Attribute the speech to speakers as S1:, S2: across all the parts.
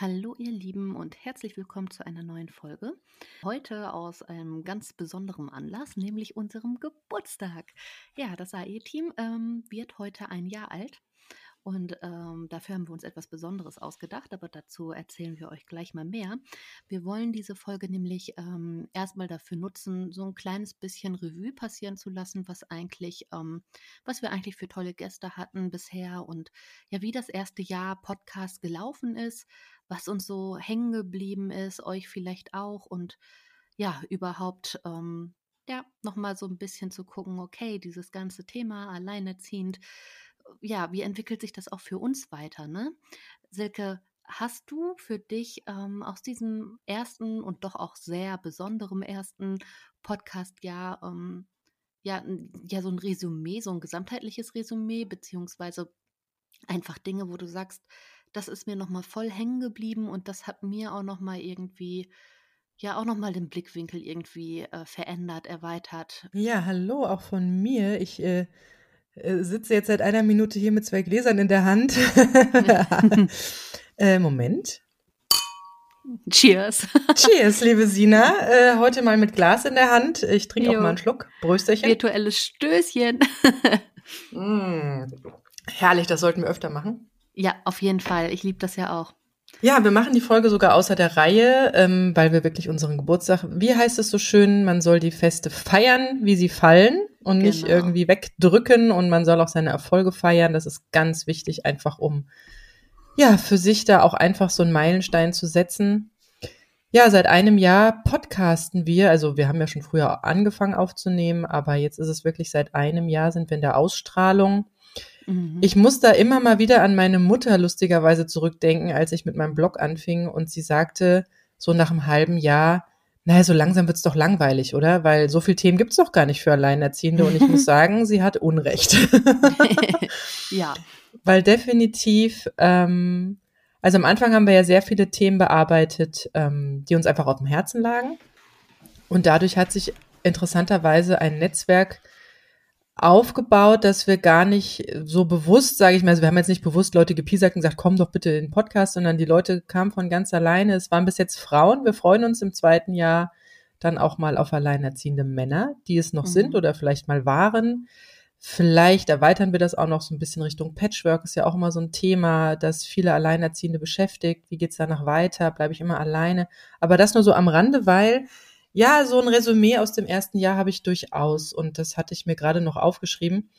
S1: Hallo ihr Lieben und herzlich willkommen zu einer neuen Folge. Heute aus einem ganz besonderen Anlass, nämlich unserem Geburtstag. Ja, das AE-Team ähm, wird heute ein Jahr alt und ähm, dafür haben wir uns etwas Besonderes ausgedacht, aber dazu erzählen wir euch gleich mal mehr. Wir wollen diese Folge nämlich ähm, erstmal dafür nutzen, so ein kleines bisschen Revue passieren zu lassen, was eigentlich, ähm, was wir eigentlich für tolle Gäste hatten bisher und ja, wie das erste Jahr Podcast gelaufen ist, was uns so hängen geblieben ist, euch vielleicht auch und ja, überhaupt ähm, ja, nochmal so ein bisschen zu gucken, okay, dieses ganze Thema alleinerziehend, ja, wie entwickelt sich das auch für uns weiter, ne? Silke, hast du für dich ähm, aus diesem ersten und doch auch sehr besonderen ersten Podcast-Jahr ähm, ja, ja, so ein Resümee, so ein gesamtheitliches Resümee, beziehungsweise einfach Dinge, wo du sagst, das ist mir nochmal voll hängen geblieben und das hat mir auch nochmal irgendwie, ja, auch nochmal den Blickwinkel irgendwie äh, verändert, erweitert.
S2: Ja, hallo, auch von mir. Ich äh, äh, sitze jetzt seit einer Minute hier mit zwei Gläsern in der Hand. äh, Moment.
S1: Cheers.
S2: Cheers, liebe Sina. Äh, heute mal mit Glas in der Hand. Ich trinke auch mal einen Schluck. Brösterchen.
S1: Virtuelles Stößchen.
S2: mm, herrlich, das sollten wir öfter machen.
S1: Ja, auf jeden Fall. Ich liebe das ja auch.
S2: Ja, wir machen die Folge sogar außer der Reihe, ähm, weil wir wirklich unseren Geburtstag, wie heißt es so schön, man soll die Feste feiern, wie sie fallen und genau. nicht irgendwie wegdrücken und man soll auch seine Erfolge feiern. Das ist ganz wichtig, einfach um ja für sich da auch einfach so einen Meilenstein zu setzen. Ja, seit einem Jahr podcasten wir. Also wir haben ja schon früher angefangen aufzunehmen, aber jetzt ist es wirklich seit einem Jahr sind wir in der Ausstrahlung. Mhm. Ich muss da immer mal wieder an meine Mutter lustigerweise zurückdenken, als ich mit meinem Blog anfing und sie sagte so nach einem halben Jahr, naja, so langsam wird's doch langweilig, oder? Weil so viele Themen gibt's doch gar nicht für Alleinerziehende. Und ich muss sagen, sie hat Unrecht.
S1: ja.
S2: Weil definitiv, ähm, also am Anfang haben wir ja sehr viele Themen bearbeitet, ähm, die uns einfach auf dem Herzen lagen. Und dadurch hat sich interessanterweise ein Netzwerk aufgebaut, dass wir gar nicht so bewusst, sage ich mal, also wir haben jetzt nicht bewusst Leute gepiesackt und gesagt, komm doch bitte in den Podcast, sondern die Leute kamen von ganz alleine. Es waren bis jetzt Frauen. Wir freuen uns im zweiten Jahr dann auch mal auf alleinerziehende Männer, die es noch mhm. sind oder vielleicht mal waren. Vielleicht erweitern wir das auch noch so ein bisschen Richtung Patchwork, ist ja auch immer so ein Thema, das viele Alleinerziehende beschäftigt. Wie geht's danach weiter? Bleibe ich immer alleine? Aber das nur so am Rande, weil ja, so ein Resümee aus dem ersten Jahr habe ich durchaus und das hatte ich mir gerade noch aufgeschrieben,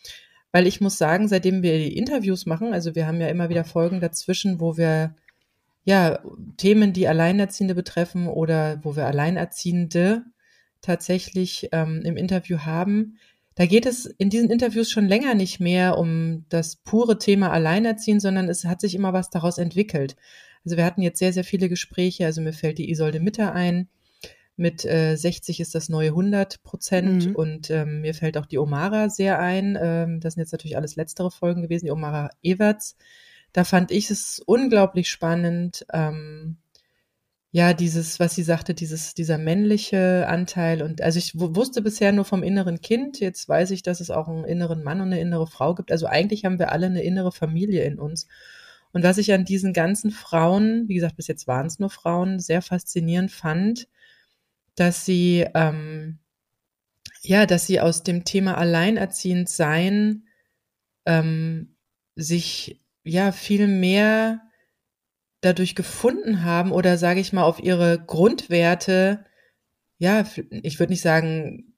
S2: weil ich muss sagen, seitdem wir die Interviews machen, also wir haben ja immer wieder Folgen dazwischen, wo wir ja Themen, die Alleinerziehende betreffen oder wo wir Alleinerziehende tatsächlich ähm, im Interview haben. Da geht es in diesen Interviews schon länger nicht mehr um das pure Thema Alleinerziehen, sondern es hat sich immer was daraus entwickelt. Also wir hatten jetzt sehr, sehr viele Gespräche. Also mir fällt die Isolde Mitter ein, mit äh, 60 ist das neue 100 Prozent mhm. und ähm, mir fällt auch die Omara sehr ein. Ähm, das sind jetzt natürlich alles letztere Folgen gewesen, die Omara Everts. Da fand ich es unglaublich spannend. Ähm, ja, dieses, was sie sagte, dieses, dieser männliche Anteil und also ich wusste bisher nur vom inneren Kind, jetzt weiß ich, dass es auch einen inneren Mann und eine innere Frau gibt. Also eigentlich haben wir alle eine innere Familie in uns. Und was ich an diesen ganzen Frauen, wie gesagt, bis jetzt waren es nur Frauen, sehr faszinierend fand, dass sie, ähm, ja, dass sie aus dem Thema alleinerziehend sein ähm, sich ja viel mehr dadurch gefunden haben oder sage ich mal auf ihre Grundwerte, ja, ich würde nicht sagen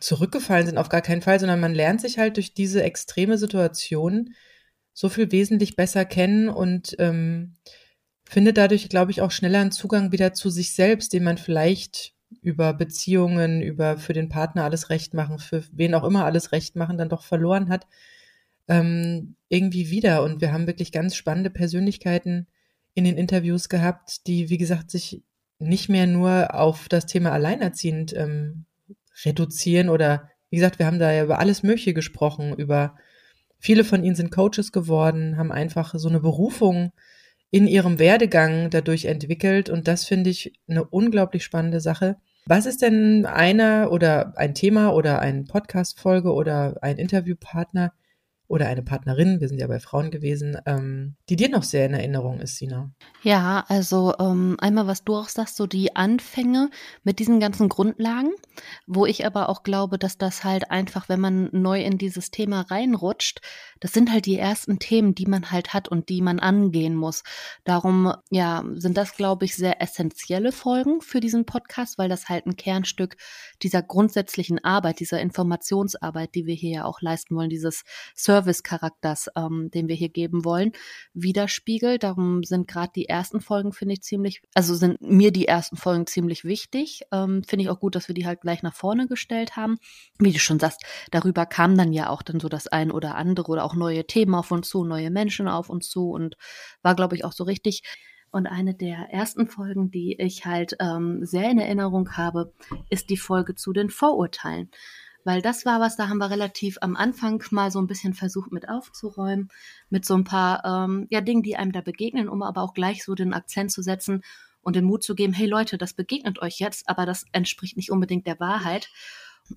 S2: zurückgefallen sind, auf gar keinen Fall, sondern man lernt sich halt durch diese extreme Situation so viel wesentlich besser kennen und ähm, findet dadurch, glaube ich, auch schneller einen Zugang wieder zu sich selbst, den man vielleicht über Beziehungen, über für den Partner alles recht machen, für wen auch immer alles recht machen, dann doch verloren hat, ähm, irgendwie wieder. Und wir haben wirklich ganz spannende Persönlichkeiten in den Interviews gehabt, die, wie gesagt, sich nicht mehr nur auf das Thema Alleinerziehend ähm, reduzieren oder wie gesagt, wir haben da ja über alles Mögliche gesprochen, über viele von ihnen sind Coaches geworden, haben einfach so eine Berufung in ihrem Werdegang dadurch entwickelt. Und das finde ich eine unglaublich spannende Sache. Was ist denn einer oder ein Thema oder eine Podcast-Folge oder ein Interviewpartner, oder eine Partnerin, wir sind ja bei Frauen gewesen, ähm, die dir noch sehr in Erinnerung ist, Sina?
S1: Ja, also ähm, einmal, was du auch sagst, so die Anfänge mit diesen ganzen Grundlagen, wo ich aber auch glaube, dass das halt einfach, wenn man neu in dieses Thema reinrutscht, das sind halt die ersten Themen, die man halt hat und die man angehen muss. Darum, ja, sind das, glaube ich, sehr essentielle Folgen für diesen Podcast, weil das halt ein Kernstück dieser grundsätzlichen Arbeit, dieser Informationsarbeit, die wir hier ja auch leisten wollen, dieses Service-Charakters, ähm, den wir hier geben wollen, widerspiegelt. Darum sind gerade die ersten Folgen, finde ich, ziemlich, also sind mir die ersten Folgen ziemlich wichtig. Ähm, finde ich auch gut, dass wir die halt gleich nach vorne gestellt haben. Wie du schon sagst, darüber kam dann ja auch dann so das ein oder andere oder auch neue Themen auf uns zu, neue Menschen auf uns zu und war, glaube ich, auch so richtig. Und eine der ersten Folgen, die ich halt ähm, sehr in Erinnerung habe, ist die Folge zu den Vorurteilen. Weil das war was, da haben wir relativ am Anfang mal so ein bisschen versucht mit aufzuräumen, mit so ein paar ähm, ja, Dingen, die einem da begegnen, um aber auch gleich so den Akzent zu setzen und den Mut zu geben, hey Leute, das begegnet euch jetzt, aber das entspricht nicht unbedingt der Wahrheit.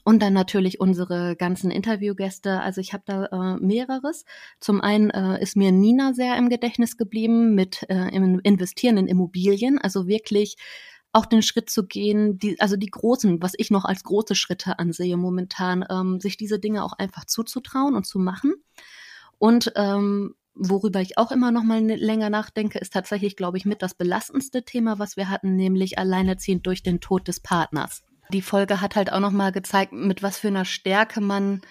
S1: Und dann natürlich unsere ganzen Interviewgäste. Also ich habe da äh, mehreres. Zum einen äh, ist mir Nina sehr im Gedächtnis geblieben mit äh, im Investieren in Immobilien. Also wirklich auch den Schritt zu gehen, die, also die großen, was ich noch als große Schritte ansehe momentan, ähm, sich diese Dinge auch einfach zuzutrauen und zu machen. Und ähm, worüber ich auch immer noch mal ne, länger nachdenke, ist tatsächlich, glaube ich, mit das belastendste Thema, was wir hatten, nämlich alleinerziehend durch den Tod des Partners. Die Folge hat halt auch noch mal gezeigt, mit was für einer Stärke man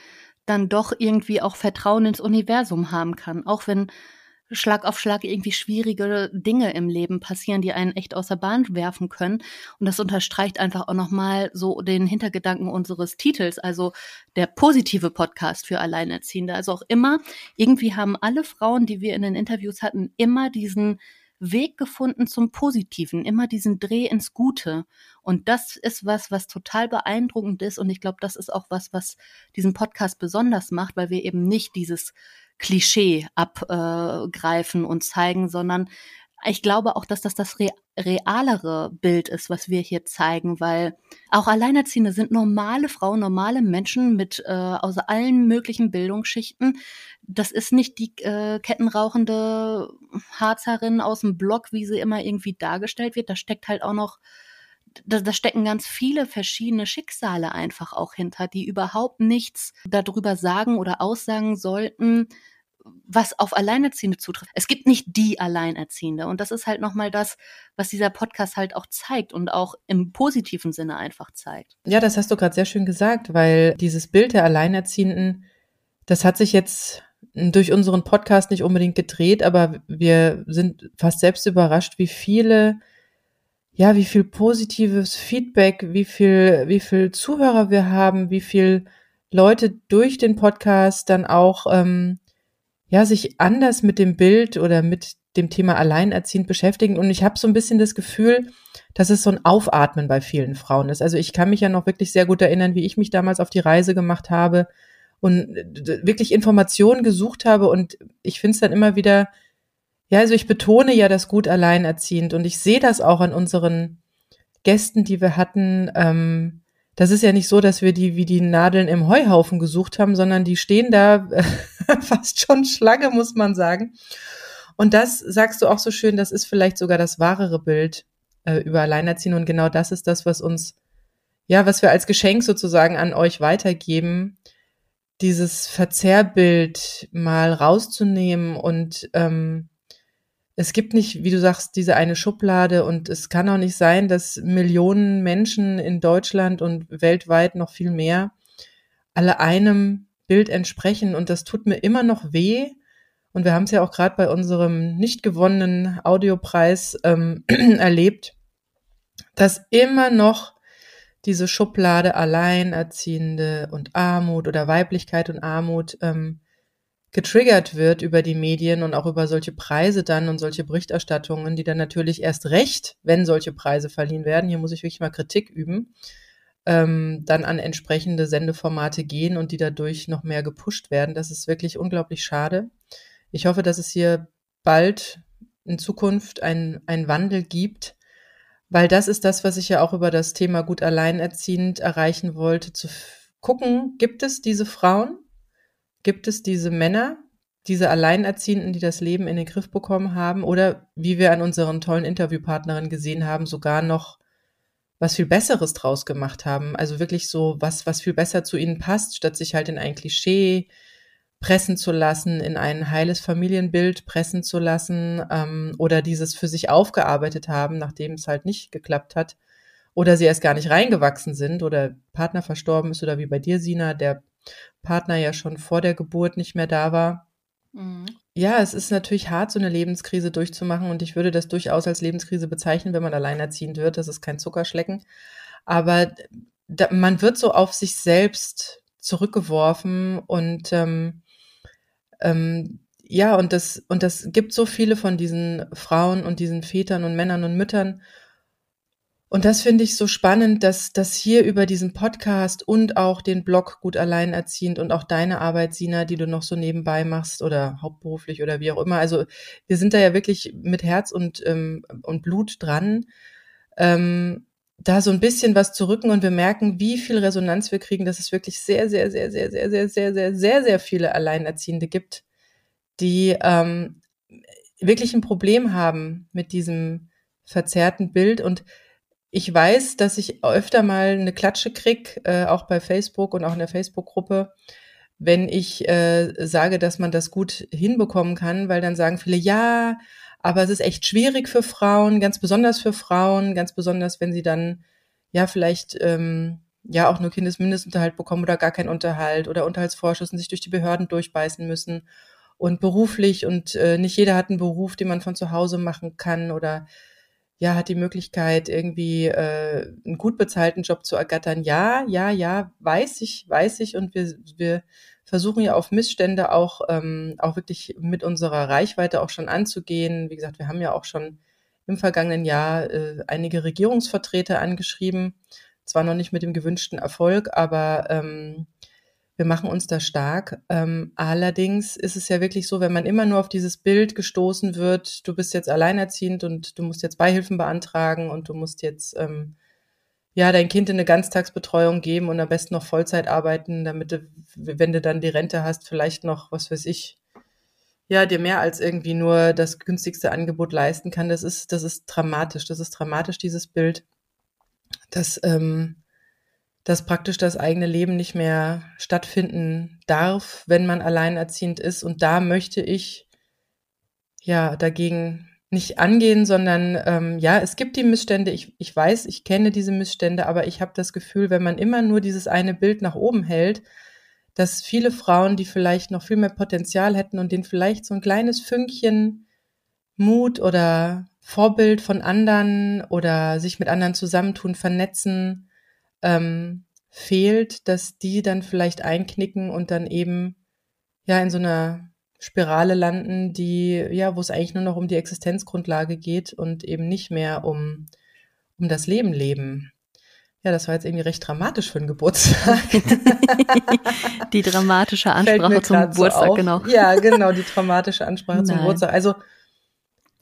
S1: dann doch irgendwie auch Vertrauen ins Universum haben kann, auch wenn Schlag auf Schlag irgendwie schwierige Dinge im Leben passieren, die einen echt aus der Bahn werfen können. Und das unterstreicht einfach auch nochmal so den Hintergedanken unseres Titels, also der positive Podcast für Alleinerziehende. Also auch immer, irgendwie haben alle Frauen, die wir in den Interviews hatten, immer diesen Weg gefunden zum Positiven, immer diesen Dreh ins Gute. Und das ist was, was total beeindruckend ist. Und ich glaube, das ist auch was, was diesen Podcast besonders macht, weil wir eben nicht dieses Klischee abgreifen und zeigen, sondern ich glaube auch, dass das das re realere Bild ist, was wir hier zeigen, weil auch Alleinerziehende sind normale Frauen, normale Menschen mit äh, aus allen möglichen Bildungsschichten. Das ist nicht die äh, kettenrauchende Harzerin aus dem Block, wie sie immer irgendwie dargestellt wird. Da steckt halt auch noch da, da stecken ganz viele verschiedene Schicksale einfach auch hinter, die überhaupt nichts darüber sagen oder aussagen sollten, was auf Alleinerziehende zutrifft. Es gibt nicht die Alleinerziehende. Und das ist halt nochmal das, was dieser Podcast halt auch zeigt und auch im positiven Sinne einfach zeigt.
S2: Ja, das hast du gerade sehr schön gesagt, weil dieses Bild der Alleinerziehenden, das hat sich jetzt durch unseren Podcast nicht unbedingt gedreht, aber wir sind fast selbst überrascht, wie viele, ja, wie viel positives Feedback, wie viel, wie viel Zuhörer wir haben, wie viel Leute durch den Podcast dann auch ähm, ja, sich anders mit dem Bild oder mit dem Thema alleinerziehend beschäftigen. Und ich habe so ein bisschen das Gefühl, dass es so ein Aufatmen bei vielen Frauen ist. Also ich kann mich ja noch wirklich sehr gut erinnern, wie ich mich damals auf die Reise gemacht habe und wirklich Informationen gesucht habe. Und ich finde es dann immer wieder, ja, also ich betone ja das gut alleinerziehend und ich sehe das auch an unseren Gästen, die wir hatten. Ähm, das ist ja nicht so, dass wir die wie die Nadeln im Heuhaufen gesucht haben, sondern die stehen da fast schon Schlange, muss man sagen. Und das sagst du auch so schön, das ist vielleicht sogar das wahrere Bild äh, über Alleinerziehende. Und genau das ist das, was uns, ja, was wir als Geschenk sozusagen an euch weitergeben, dieses Verzerrbild mal rauszunehmen und ähm, es gibt nicht, wie du sagst, diese eine Schublade und es kann auch nicht sein, dass Millionen Menschen in Deutschland und weltweit noch viel mehr alle einem Bild entsprechen und das tut mir immer noch weh. Und wir haben es ja auch gerade bei unserem nicht gewonnenen Audiopreis ähm, erlebt, dass immer noch diese Schublade Alleinerziehende und Armut oder Weiblichkeit und Armut ähm, getriggert wird über die Medien und auch über solche Preise dann und solche Berichterstattungen, die dann natürlich erst recht, wenn solche Preise verliehen werden, hier muss ich wirklich mal Kritik üben, ähm, dann an entsprechende Sendeformate gehen und die dadurch noch mehr gepusht werden. Das ist wirklich unglaublich schade. Ich hoffe, dass es hier bald in Zukunft ein, ein Wandel gibt, weil das ist das, was ich ja auch über das Thema gut alleinerziehend erreichen wollte, zu gucken, gibt es diese Frauen? Gibt es diese Männer, diese Alleinerziehenden, die das Leben in den Griff bekommen haben oder wie wir an unseren tollen Interviewpartnerinnen gesehen haben, sogar noch was viel Besseres draus gemacht haben. Also wirklich so was, was viel besser zu ihnen passt, statt sich halt in ein Klischee pressen zu lassen, in ein heiles Familienbild pressen zu lassen ähm, oder dieses für sich aufgearbeitet haben, nachdem es halt nicht geklappt hat oder sie erst gar nicht reingewachsen sind oder Partner verstorben ist oder wie bei dir, Sina, der Partner ja schon vor der Geburt nicht mehr da war. Mhm. Ja, es ist natürlich hart, so eine Lebenskrise durchzumachen und ich würde das durchaus als Lebenskrise bezeichnen, wenn man alleinerziehend wird. Das ist kein Zuckerschlecken. Aber da, man wird so auf sich selbst zurückgeworfen und ähm, ähm, ja, und das, und das gibt so viele von diesen Frauen und diesen Vätern und Männern und Müttern. Und das finde ich so spannend, dass, dass hier über diesen Podcast und auch den Blog gut alleinerziehend und auch deine Arbeit, Sina, die du noch so nebenbei machst oder hauptberuflich oder wie auch immer. Also wir sind da ja wirklich mit Herz und, ähm, und Blut dran, ähm, da so ein bisschen was zu rücken und wir merken, wie viel Resonanz wir kriegen, dass es wirklich sehr, sehr, sehr, sehr, sehr, sehr, sehr, sehr, sehr, sehr viele Alleinerziehende gibt, die ähm, wirklich ein Problem haben mit diesem verzerrten Bild und ich weiß, dass ich öfter mal eine Klatsche krieg, äh, auch bei Facebook und auch in der Facebook-Gruppe, wenn ich äh, sage, dass man das gut hinbekommen kann, weil dann sagen viele, ja, aber es ist echt schwierig für Frauen, ganz besonders für Frauen, ganz besonders, wenn sie dann ja vielleicht ähm, ja auch nur Kindesmindestunterhalt bekommen oder gar keinen Unterhalt oder Unterhaltsvorschuss und sich durch die Behörden durchbeißen müssen. Und beruflich und äh, nicht jeder hat einen Beruf, den man von zu Hause machen kann oder ja, hat die Möglichkeit, irgendwie äh, einen gut bezahlten Job zu ergattern. Ja, ja, ja, weiß ich, weiß ich. Und wir, wir versuchen ja auf Missstände auch, ähm, auch wirklich mit unserer Reichweite auch schon anzugehen. Wie gesagt, wir haben ja auch schon im vergangenen Jahr äh, einige Regierungsvertreter angeschrieben. Zwar noch nicht mit dem gewünschten Erfolg, aber ähm, wir machen uns da stark. Ähm, allerdings ist es ja wirklich so, wenn man immer nur auf dieses Bild gestoßen wird, du bist jetzt alleinerziehend und du musst jetzt Beihilfen beantragen und du musst jetzt ähm, ja dein Kind in eine Ganztagsbetreuung geben und am besten noch Vollzeit arbeiten, damit du, wenn du dann die Rente hast, vielleicht noch, was weiß ich, ja, dir mehr als irgendwie nur das günstigste Angebot leisten kann. Das ist, das ist dramatisch. Das ist dramatisch, dieses Bild. Das, ähm, dass praktisch das eigene Leben nicht mehr stattfinden darf, wenn man alleinerziehend ist. Und da möchte ich ja dagegen nicht angehen, sondern ähm, ja, es gibt die Missstände. Ich, ich weiß, ich kenne diese Missstände, aber ich habe das Gefühl, wenn man immer nur dieses eine Bild nach oben hält, dass viele Frauen, die vielleicht noch viel mehr Potenzial hätten und denen vielleicht so ein kleines Fünkchen Mut oder Vorbild von anderen oder sich mit anderen zusammentun, vernetzen, ähm, fehlt, dass die dann vielleicht einknicken und dann eben ja in so einer Spirale landen, die ja, wo es eigentlich nur noch um die Existenzgrundlage geht und eben nicht mehr um um das Leben leben. Ja, das war jetzt irgendwie recht dramatisch für einen Geburtstag.
S1: die dramatische Ansprache zum Geburtstag,
S2: so
S1: genau.
S2: Ja, genau, die dramatische Ansprache Nein. zum Geburtstag. Also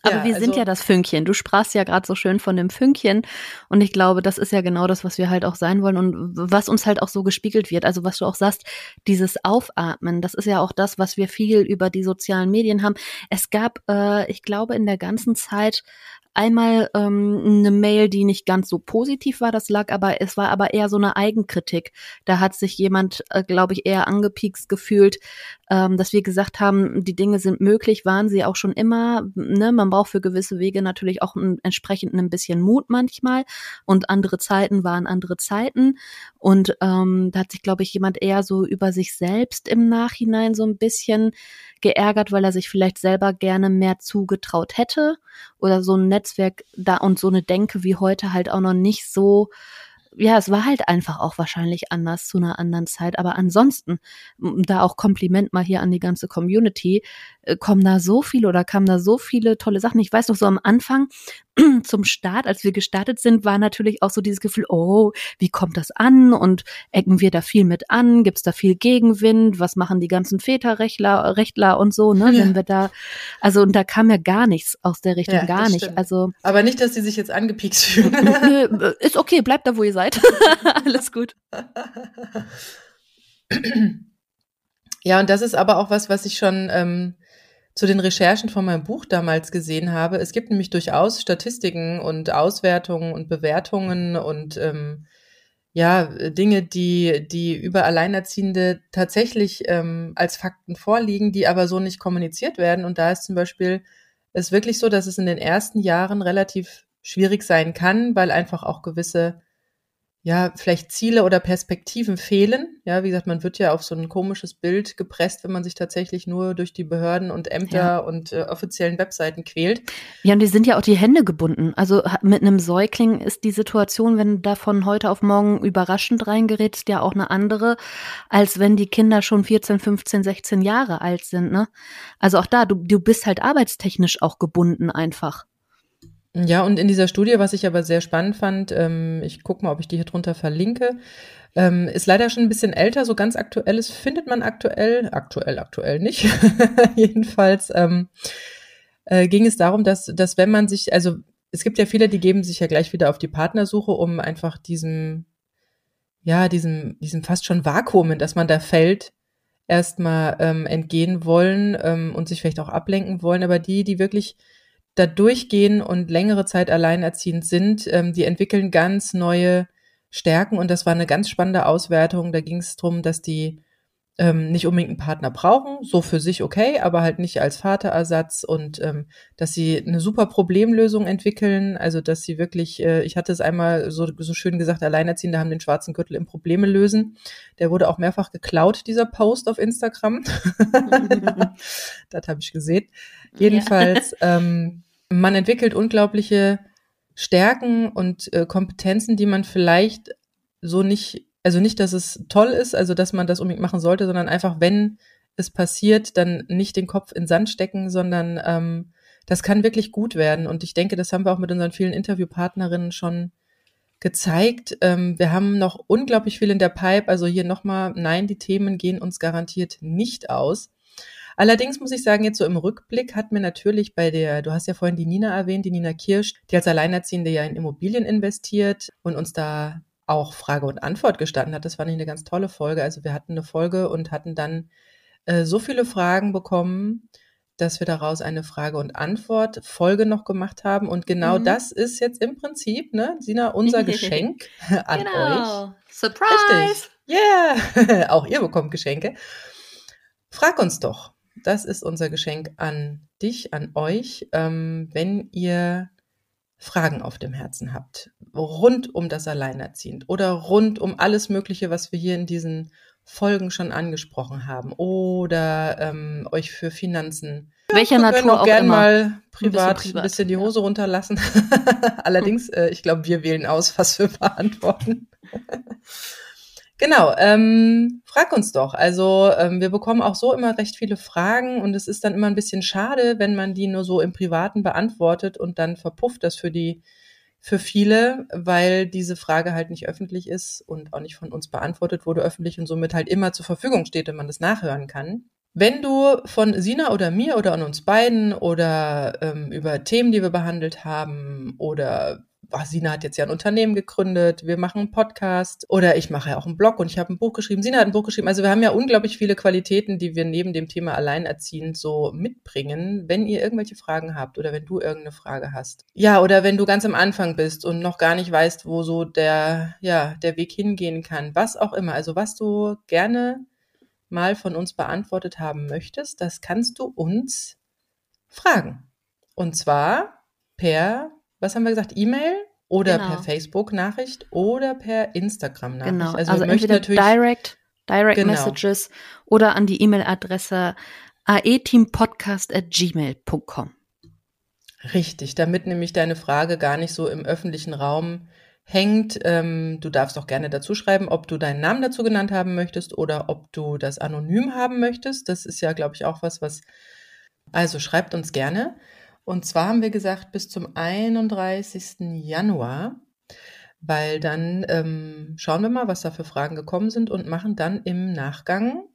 S1: aber ja, wir sind also, ja das Fünkchen. Du sprachst ja gerade so schön von dem Fünkchen. Und ich glaube, das ist ja genau das, was wir halt auch sein wollen und was uns halt auch so gespiegelt wird. Also was du auch sagst, dieses Aufatmen, das ist ja auch das, was wir viel über die sozialen Medien haben. Es gab, äh, ich glaube, in der ganzen Zeit einmal ähm, eine Mail, die nicht ganz so positiv war, das lag aber, es war aber eher so eine Eigenkritik. Da hat sich jemand, äh, glaube ich, eher angepiekst gefühlt, ähm, dass wir gesagt haben, die Dinge sind möglich, waren sie auch schon immer. Ne? Man braucht für gewisse Wege natürlich auch ein, entsprechend ein bisschen Mut manchmal und andere Zeiten waren andere Zeiten. Und ähm, da hat sich, glaube ich, jemand eher so über sich selbst im Nachhinein so ein bisschen geärgert, weil er sich vielleicht selber gerne mehr zugetraut hätte oder so ein Netzwerk da und so eine Denke wie heute halt auch noch nicht so ja, es war halt einfach auch wahrscheinlich anders zu einer anderen Zeit. Aber ansonsten, da auch Kompliment mal hier an die ganze Community, äh, kommen da so viele oder kamen da so viele tolle Sachen. Ich weiß noch so am Anfang zum Start, als wir gestartet sind, war natürlich auch so dieses Gefühl, oh, wie kommt das an und ecken wir da viel mit an? Gibt's da viel Gegenwind? Was machen die ganzen Väterrechtler Rechtler und so, ne? Ja. Wenn wir da, also und da kam ja gar nichts aus der Richtung, ja, gar nicht. Also
S2: aber nicht, dass die sich jetzt angepiekst fühlen.
S1: ist okay, bleibt da, wo ihr seid. Alles gut.
S2: Ja, und das ist aber auch was, was ich schon ähm, zu den Recherchen von meinem Buch damals gesehen habe. Es gibt nämlich durchaus Statistiken und Auswertungen und Bewertungen und ähm, ja, Dinge, die, die über Alleinerziehende tatsächlich ähm, als Fakten vorliegen, die aber so nicht kommuniziert werden. Und da ist zum Beispiel es wirklich so, dass es in den ersten Jahren relativ schwierig sein kann, weil einfach auch gewisse ja, vielleicht Ziele oder Perspektiven fehlen. Ja, wie gesagt, man wird ja auf so ein komisches Bild gepresst, wenn man sich tatsächlich nur durch die Behörden und Ämter ja. und äh, offiziellen Webseiten quält.
S1: Ja, und die sind ja auch die Hände gebunden. Also mit einem Säugling ist die Situation, wenn du da von heute auf morgen überraschend reingerätst, ja auch eine andere, als wenn die Kinder schon 14, 15, 16 Jahre alt sind. Ne? Also auch da, du, du bist halt arbeitstechnisch auch gebunden einfach.
S2: Ja, und in dieser Studie, was ich aber sehr spannend fand, ähm, ich gucke mal, ob ich die hier drunter verlinke, ähm, ist leider schon ein bisschen älter, so ganz aktuelles findet man aktuell, aktuell, aktuell nicht. Jedenfalls ähm, äh, ging es darum, dass, dass wenn man sich, also es gibt ja viele, die geben sich ja gleich wieder auf die Partnersuche, um einfach diesem, ja, diesem, diesem fast schon Vakuum, in das man da fällt, erstmal ähm, entgehen wollen ähm, und sich vielleicht auch ablenken wollen. Aber die, die wirklich da durchgehen und längere Zeit alleinerziehend sind, ähm, die entwickeln ganz neue Stärken und das war eine ganz spannende Auswertung. Da ging es darum, dass die ähm, nicht unbedingt einen Partner brauchen, so für sich okay, aber halt nicht als Vaterersatz und ähm, dass sie eine super Problemlösung entwickeln, also dass sie wirklich, äh, ich hatte es einmal so, so schön gesagt, Alleinerziehende haben den schwarzen Gürtel im Probleme lösen. Der wurde auch mehrfach geklaut, dieser Post auf Instagram. das habe ich gesehen. Jedenfalls, ja. ähm, man entwickelt unglaubliche Stärken und äh, Kompetenzen, die man vielleicht so nicht, also nicht, dass es toll ist, also dass man das unbedingt machen sollte, sondern einfach, wenn es passiert, dann nicht den Kopf in Sand stecken, sondern ähm, das kann wirklich gut werden. Und ich denke, das haben wir auch mit unseren vielen Interviewpartnerinnen schon gezeigt. Ähm, wir haben noch unglaublich viel in der Pipe. Also hier nochmal, nein, die Themen gehen uns garantiert nicht aus. Allerdings muss ich sagen, jetzt so im Rückblick hat mir natürlich bei der, du hast ja vorhin die Nina erwähnt, die Nina Kirsch, die als Alleinerziehende ja in Immobilien investiert und uns da auch Frage und Antwort gestanden hat. Das fand ich eine ganz tolle Folge. Also wir hatten eine Folge und hatten dann äh, so viele Fragen bekommen, dass wir daraus eine Frage und Antwort Folge noch gemacht haben. Und genau mhm. das ist jetzt im Prinzip, ne, Sina, unser Geschenk an genau. euch.
S1: Surprise!
S2: Richtig. Yeah! auch ihr bekommt Geschenke. Frag uns doch, das ist unser Geschenk an dich, an euch, ähm, wenn ihr Fragen auf dem Herzen habt, rund um das Alleinerziehend oder rund um alles Mögliche, was wir hier in diesen Folgen schon angesprochen haben oder ähm, euch für Finanzen.
S1: Welcher wir Natur auch
S2: gern immer. mal privat ein bisschen, privat, bisschen die Hose ja. runterlassen. Allerdings, äh, ich glaube, wir wählen aus, was wir beantworten. Genau, ähm, frag uns doch. Also ähm, wir bekommen auch so immer recht viele Fragen und es ist dann immer ein bisschen schade, wenn man die nur so im Privaten beantwortet und dann verpufft das für die für viele, weil diese Frage halt nicht öffentlich ist und auch nicht von uns beantwortet wurde öffentlich und somit halt immer zur Verfügung steht, wenn man das nachhören kann. Wenn du von Sina oder mir oder an uns beiden oder ähm, über Themen, die wir behandelt haben oder oh, Sina hat jetzt ja ein Unternehmen gegründet, wir machen einen Podcast oder ich mache ja auch einen Blog und ich habe ein Buch geschrieben, Sina hat ein Buch geschrieben. Also wir haben ja unglaublich viele Qualitäten, die wir neben dem Thema Alleinerziehend so mitbringen. Wenn ihr irgendwelche Fragen habt oder wenn du irgendeine Frage hast. Ja, oder wenn du ganz am Anfang bist und noch gar nicht weißt, wo so der, ja, der Weg hingehen kann, was auch immer. Also was du gerne mal von uns beantwortet haben möchtest, das kannst du uns fragen. Und zwar per was haben wir gesagt, E-Mail oder genau. per Facebook-Nachricht oder per Instagram-Nachricht.
S1: Genau, also, also entweder direct, direct genau. Messages oder an die E-Mail-Adresse aeteampodcast.gmail.com.
S2: Richtig, damit nämlich deine Frage gar nicht so im öffentlichen Raum hängt. Ähm, du darfst auch gerne dazu schreiben, ob du deinen Namen dazu genannt haben möchtest oder ob du das anonym haben möchtest. Das ist ja, glaube ich, auch was, was. Also schreibt uns gerne. Und zwar haben wir gesagt, bis zum 31. Januar, weil dann ähm, schauen wir mal, was da für Fragen gekommen sind und machen dann im Nachgang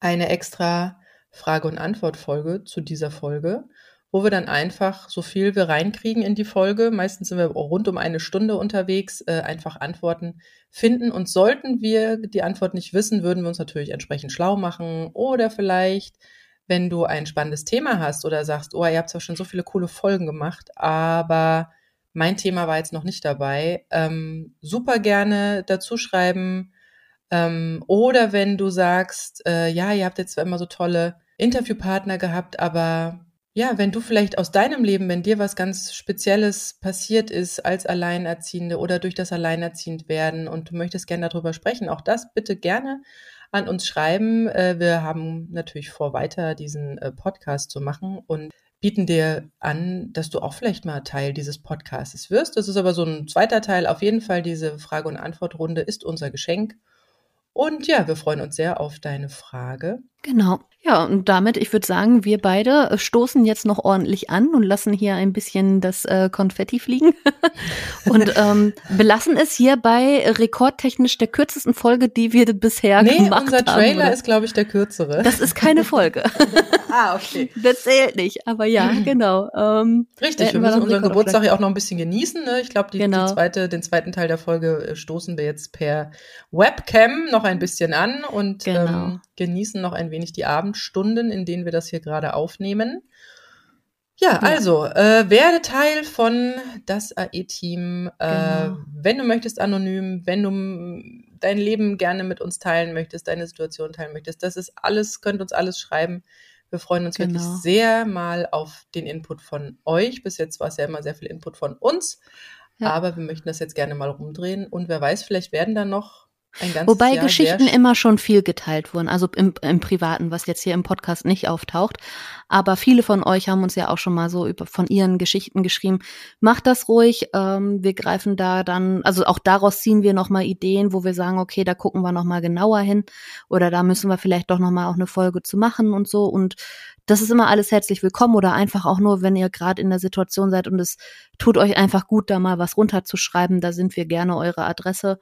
S2: eine extra Frage- und Antwort-Folge zu dieser Folge, wo wir dann einfach so viel wir reinkriegen in die Folge, meistens sind wir rund um eine Stunde unterwegs, äh, einfach Antworten finden. Und sollten wir die Antwort nicht wissen, würden wir uns natürlich entsprechend schlau machen oder vielleicht wenn du ein spannendes Thema hast oder sagst, oh, ihr habt zwar schon so viele coole Folgen gemacht, aber mein Thema war jetzt noch nicht dabei, ähm, super gerne dazu schreiben. Ähm, oder wenn du sagst, äh, ja, ihr habt jetzt zwar immer so tolle Interviewpartner gehabt, aber ja, wenn du vielleicht aus deinem Leben, wenn dir was ganz Spezielles passiert ist als Alleinerziehende oder durch das Alleinerziehendwerden und du möchtest gerne darüber sprechen, auch das bitte gerne an uns schreiben. Äh, wir haben natürlich vor, weiter diesen äh, Podcast zu machen und bieten dir an, dass du auch vielleicht mal Teil dieses Podcasts wirst. Das ist aber so ein zweiter Teil. Auf jeden Fall diese Frage- und Antwortrunde ist unser Geschenk. Und ja, wir freuen uns sehr auf deine Frage.
S1: Genau. Ja, und damit, ich würde sagen, wir beide äh, stoßen jetzt noch ordentlich an und lassen hier ein bisschen das äh, Konfetti fliegen und ähm, belassen es hier bei rekordtechnisch der kürzesten Folge, die wir bisher nee, gemacht haben.
S2: unser Trailer haben, ist, glaube ich, der kürzere.
S1: Das ist keine Folge.
S2: ah, okay.
S1: Das zählt nicht, aber ja, genau.
S2: Ähm, Richtig, wir müssen unseren Geburtstag ja auch noch ein bisschen genießen. Ne? Ich glaube, genau. zweite, den zweiten Teil der Folge äh, stoßen wir jetzt per Webcam noch ein bisschen an und genau. ähm, genießen noch ein wenig die Abendstunden, in denen wir das hier gerade aufnehmen. Ja, ja. also, äh, werde Teil von das AE-Team. Äh, genau. Wenn du möchtest, anonym, wenn du dein Leben gerne mit uns teilen möchtest, deine Situation teilen möchtest, das ist alles, könnt uns alles schreiben. Wir freuen uns genau. wirklich sehr mal auf den Input von euch. Bis jetzt war es ja immer sehr viel Input von uns. Ja. Aber wir möchten das jetzt gerne mal rumdrehen. Und wer weiß, vielleicht werden da noch
S1: Wobei Jahr Geschichten immer schon viel geteilt wurden, also im, im Privaten, was jetzt hier im Podcast nicht auftaucht. Aber viele von euch haben uns ja auch schon mal so über, von ihren Geschichten geschrieben. Macht das ruhig. Ähm, wir greifen da dann, also auch daraus ziehen wir nochmal Ideen, wo wir sagen, okay, da gucken wir nochmal genauer hin. Oder da müssen wir vielleicht doch nochmal auch eine Folge zu machen und so. Und das ist immer alles herzlich willkommen oder einfach auch nur, wenn ihr gerade in der Situation seid und es tut euch einfach gut, da mal was runterzuschreiben. Da sind wir gerne eure Adresse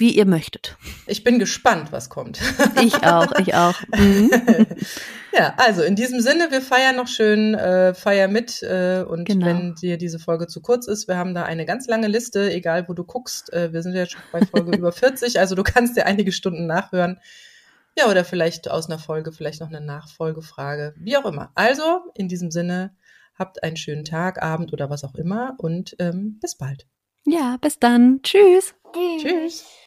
S1: wie ihr möchtet.
S2: Ich bin gespannt, was kommt.
S1: Ich auch, ich auch. Mhm.
S2: ja, also in diesem Sinne, wir feiern noch schön, äh, feier mit. Äh, und genau. wenn dir diese Folge zu kurz ist, wir haben da eine ganz lange Liste, egal wo du guckst. Äh, wir sind ja schon bei Folge über 40, also du kannst dir einige Stunden nachhören. Ja, oder vielleicht aus einer Folge, vielleicht noch eine Nachfolgefrage, wie auch immer. Also in diesem Sinne, habt einen schönen Tag, Abend oder was auch immer und ähm, bis bald.
S1: Ja, bis dann. Tschüss.
S2: Tschüss.